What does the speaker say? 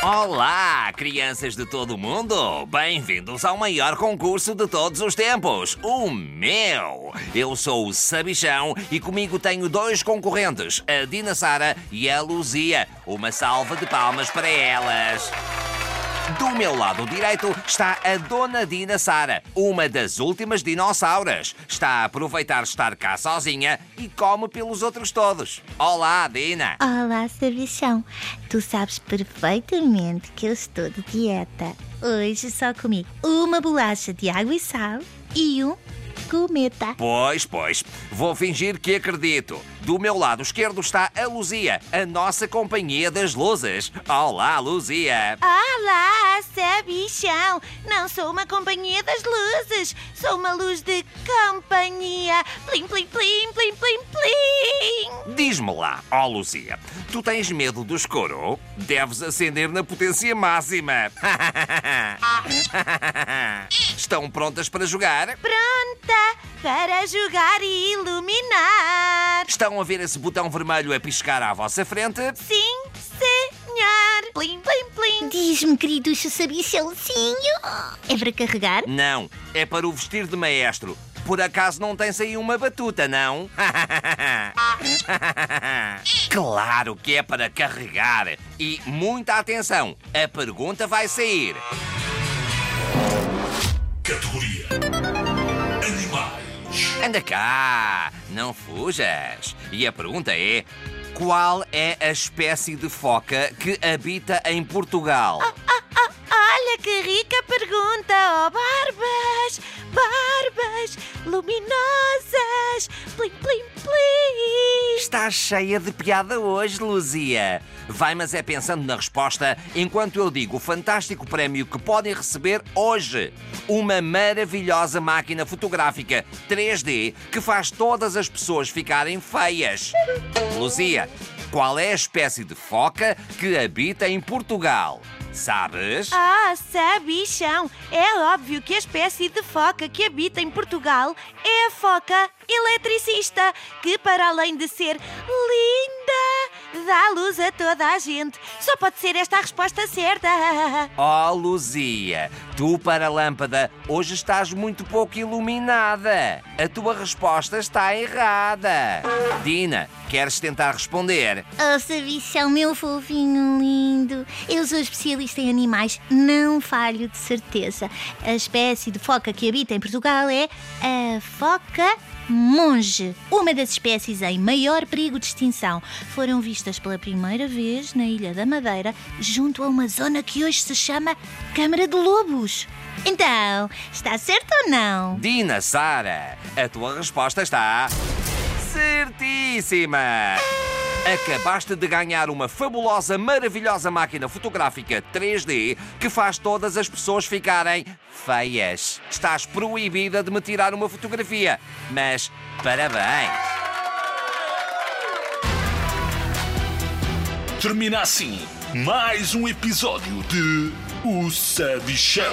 Olá, crianças de todo o mundo! Bem-vindos ao maior concurso de todos os tempos, o meu! Eu sou o Sabichão e comigo tenho dois concorrentes, a Dina Sara e a Luzia. Uma salva de palmas para elas! Do meu lado direito está a Dona Dina Sara, uma das últimas dinossauras. Está a aproveitar estar cá sozinha e come pelos outros todos. Olá, Dina! Olá, Sabichão. Tu sabes perfeitamente que eu estou de dieta. Hoje só comi uma bolacha de água e sal e um cometa. Pois, pois, vou fingir que acredito. Do meu lado esquerdo está a Luzia, a nossa companhia das luzes. Olá, Luzia! Olá, Sabichão. Não sou uma companhia das luzes. Sou uma luz de companhia. Plim, plim, plim, plim, plim, plim. Diz-me lá, ó Luzia, tu tens medo do escuro? Deves acender na potência máxima. Estão prontas para jogar? Pronta para jogar e iluminar. Estão a ver esse botão vermelho a piscar à vossa frente? Sim, senhor. Plim, plim, plim. Diz-me, querido Sabichãozinho. É para carregar? Não, é para o vestir de maestro. Por acaso não tens aí uma batuta, não? claro que é para carregar. E muita atenção, a pergunta vai sair. Categoria Animais. Anda cá, não fujas. E a pergunta é: qual é a espécie de foca que habita em Portugal? Olha Está cheia de piada hoje, Luzia. Vai, mas é pensando na resposta enquanto eu digo o fantástico prémio que podem receber hoje. Uma maravilhosa máquina fotográfica 3D que faz todas as pessoas ficarem feias. Luzia, qual é a espécie de foca que habita em Portugal? Sabes? Ah, sabichão, é óbvio que a espécie de foca que habita em Portugal é a foca eletricista, que para além de ser linda, dá luz a toda a gente. Só pode ser esta a resposta certa. Oh, Luzia, tu para a lâmpada hoje estás muito pouco iluminada. A tua resposta está errada. Dina, queres tentar responder? Oh, sabichão, meu fofinho lindo. Eu sou especialista em animais, não falho de certeza. A espécie de foca que habita em Portugal é a foca monge, uma das espécies em maior perigo de extinção. Foram vistas pela primeira vez na Ilha da Madeira, junto a uma zona que hoje se chama Câmara de Lobos. Então, está certo ou não? Dina, Sara, a tua resposta está. certíssima! Acabaste de ganhar uma fabulosa, maravilhosa máquina fotográfica 3D que faz todas as pessoas ficarem feias. Estás proibida de me tirar uma fotografia, mas parabéns! Termina assim mais um episódio de O Sabichão.